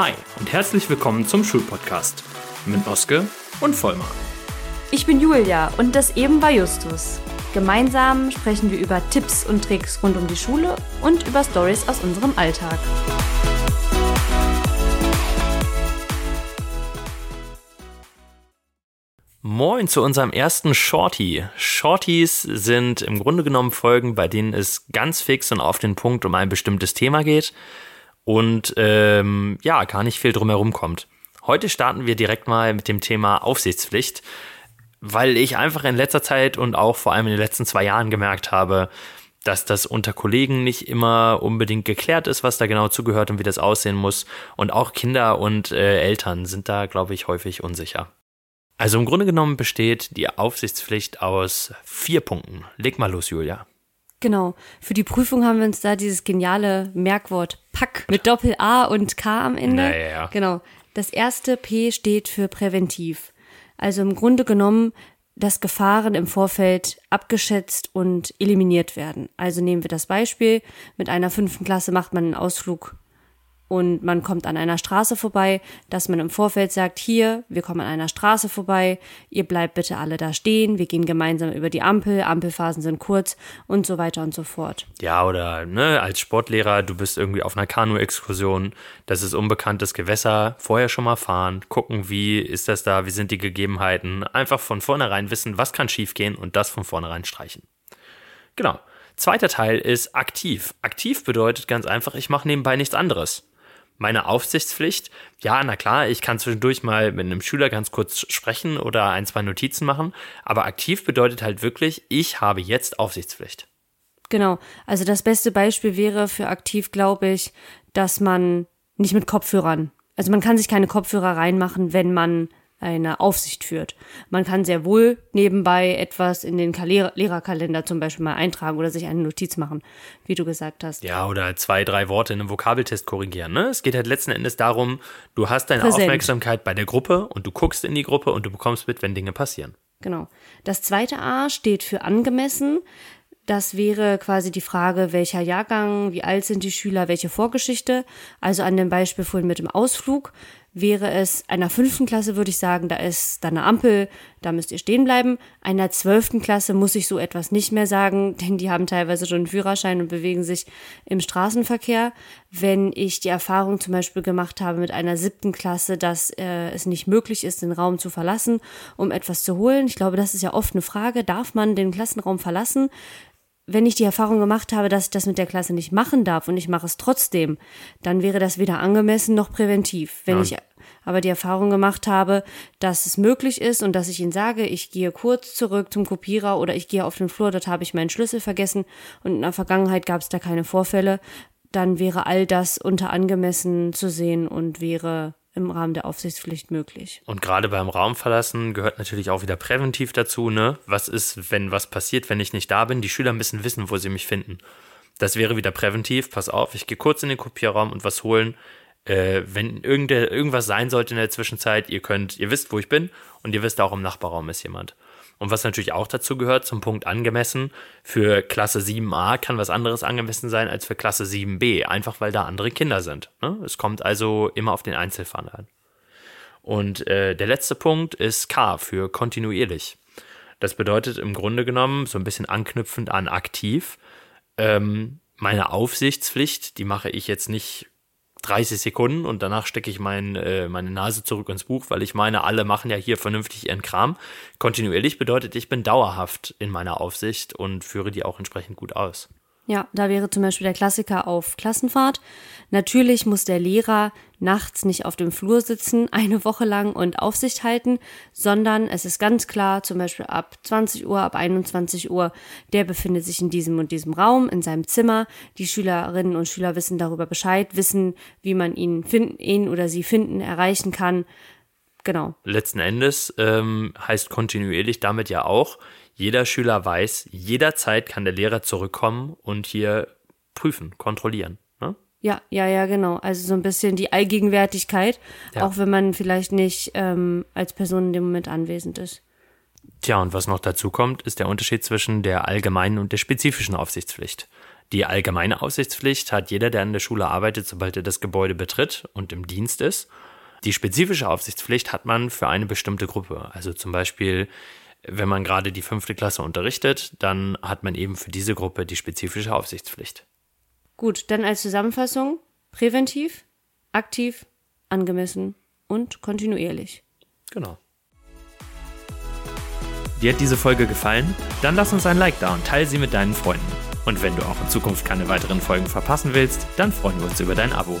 Hi und herzlich willkommen zum Schulpodcast mit Oske und Vollmar. Ich bin Julia und das eben war Justus. Gemeinsam sprechen wir über Tipps und Tricks rund um die Schule und über Stories aus unserem Alltag. Moin zu unserem ersten Shorty. Shorties sind im Grunde genommen Folgen, bei denen es ganz fix und auf den Punkt um ein bestimmtes Thema geht und ähm, ja, gar nicht viel drumherum kommt. Heute starten wir direkt mal mit dem Thema Aufsichtspflicht, weil ich einfach in letzter Zeit und auch vor allem in den letzten zwei Jahren gemerkt habe, dass das unter Kollegen nicht immer unbedingt geklärt ist, was da genau zugehört und wie das aussehen muss. Und auch Kinder und äh, Eltern sind da, glaube ich, häufig unsicher. Also im Grunde genommen besteht die Aufsichtspflicht aus vier Punkten. Leg mal los, Julia. Genau. Für die Prüfung haben wir uns da dieses geniale Merkwort Pack mit Doppel A und K am Ende. Naja. Genau. Das erste P steht für präventiv. Also im Grunde genommen, dass Gefahren im Vorfeld abgeschätzt und eliminiert werden. Also nehmen wir das Beispiel. Mit einer fünften Klasse macht man einen Ausflug und man kommt an einer Straße vorbei, dass man im Vorfeld sagt, hier, wir kommen an einer Straße vorbei, ihr bleibt bitte alle da stehen, wir gehen gemeinsam über die Ampel, Ampelphasen sind kurz und so weiter und so fort. Ja, oder ne, als Sportlehrer, du bist irgendwie auf einer Kanu-Exkursion, das ist unbekanntes Gewässer, vorher schon mal fahren, gucken, wie ist das da, wie sind die Gegebenheiten, einfach von vornherein wissen, was kann schiefgehen und das von vornherein streichen. Genau. Zweiter Teil ist aktiv. Aktiv bedeutet ganz einfach, ich mache nebenbei nichts anderes meine Aufsichtspflicht. Ja, na klar, ich kann zwischendurch mal mit einem Schüler ganz kurz sprechen oder ein, zwei Notizen machen, aber aktiv bedeutet halt wirklich, ich habe jetzt Aufsichtspflicht. Genau, also das beste Beispiel wäre für aktiv, glaube ich, dass man nicht mit Kopfhörern, also man kann sich keine Kopfhörer reinmachen, wenn man eine Aufsicht führt. Man kann sehr wohl nebenbei etwas in den Lehrerkalender zum Beispiel mal eintragen oder sich eine Notiz machen, wie du gesagt hast. Ja, oder zwei, drei Worte in einem Vokabeltest korrigieren. Ne? Es geht halt letzten Endes darum, du hast deine Präsent. Aufmerksamkeit bei der Gruppe und du guckst in die Gruppe und du bekommst mit, wenn Dinge passieren. Genau. Das zweite A steht für angemessen. Das wäre quasi die Frage, welcher Jahrgang, wie alt sind die Schüler, welche Vorgeschichte. Also an dem Beispiel vorhin mit dem Ausflug wäre es einer fünften Klasse, würde ich sagen, da ist dann eine Ampel, da müsst ihr stehen bleiben. Einer zwölften Klasse muss ich so etwas nicht mehr sagen, denn die haben teilweise schon einen Führerschein und bewegen sich im Straßenverkehr. Wenn ich die Erfahrung zum Beispiel gemacht habe mit einer siebten Klasse, dass äh, es nicht möglich ist, den Raum zu verlassen, um etwas zu holen. Ich glaube, das ist ja oft eine Frage, darf man den Klassenraum verlassen? wenn ich die Erfahrung gemacht habe, dass ich das mit der Klasse nicht machen darf und ich mache es trotzdem, dann wäre das weder angemessen noch präventiv. Wenn ja. ich aber die Erfahrung gemacht habe, dass es möglich ist und dass ich ihnen sage, ich gehe kurz zurück zum Kopierer oder ich gehe auf den Flur, dort habe ich meinen Schlüssel vergessen und in der Vergangenheit gab es da keine Vorfälle, dann wäre all das unter angemessen zu sehen und wäre im Rahmen der Aufsichtspflicht möglich. Und gerade beim Raumverlassen gehört natürlich auch wieder präventiv dazu, ne? Was ist, wenn was passiert, wenn ich nicht da bin? Die Schüler müssen wissen, wo sie mich finden. Das wäre wieder präventiv. Pass auf, ich gehe kurz in den Kopierraum und was holen. Äh, wenn irgendwas sein sollte in der Zwischenzeit, ihr könnt, ihr wisst, wo ich bin und ihr wisst auch, im Nachbarraum ist jemand. Und was natürlich auch dazu gehört, zum Punkt angemessen, für Klasse 7a kann was anderes angemessen sein als für Klasse 7b, einfach weil da andere Kinder sind. Ne? Es kommt also immer auf den Einzelfall an. Und äh, der letzte Punkt ist K für kontinuierlich. Das bedeutet im Grunde genommen, so ein bisschen anknüpfend an aktiv, ähm, meine Aufsichtspflicht, die mache ich jetzt nicht 30 Sekunden und danach stecke ich mein, äh, meine Nase zurück ins Buch, weil ich meine, alle machen ja hier vernünftig ihren Kram. Kontinuierlich bedeutet, ich bin dauerhaft in meiner Aufsicht und führe die auch entsprechend gut aus. Ja, da wäre zum Beispiel der Klassiker auf Klassenfahrt. Natürlich muss der Lehrer nachts nicht auf dem Flur sitzen, eine Woche lang und Aufsicht halten, sondern es ist ganz klar, zum Beispiel ab 20 Uhr, ab 21 Uhr, der befindet sich in diesem und diesem Raum, in seinem Zimmer. Die Schülerinnen und Schüler wissen darüber Bescheid, wissen, wie man ihn finden, ihn oder sie finden, erreichen kann. Genau. Letzten Endes ähm, heißt kontinuierlich damit ja auch, jeder Schüler weiß, jederzeit kann der Lehrer zurückkommen und hier prüfen, kontrollieren. Ne? Ja, ja, ja, genau. Also so ein bisschen die Allgegenwärtigkeit, ja. auch wenn man vielleicht nicht ähm, als Person in dem Moment anwesend ist. Tja, und was noch dazu kommt, ist der Unterschied zwischen der allgemeinen und der spezifischen Aufsichtspflicht. Die allgemeine Aufsichtspflicht hat jeder, der an der Schule arbeitet, sobald er das Gebäude betritt und im Dienst ist. Die spezifische Aufsichtspflicht hat man für eine bestimmte Gruppe. Also zum Beispiel, wenn man gerade die fünfte Klasse unterrichtet, dann hat man eben für diese Gruppe die spezifische Aufsichtspflicht. Gut, dann als Zusammenfassung: präventiv, aktiv, angemessen und kontinuierlich. Genau. Dir hat diese Folge gefallen? Dann lass uns ein Like da und teile sie mit deinen Freunden. Und wenn du auch in Zukunft keine weiteren Folgen verpassen willst, dann freuen wir uns über dein Abo.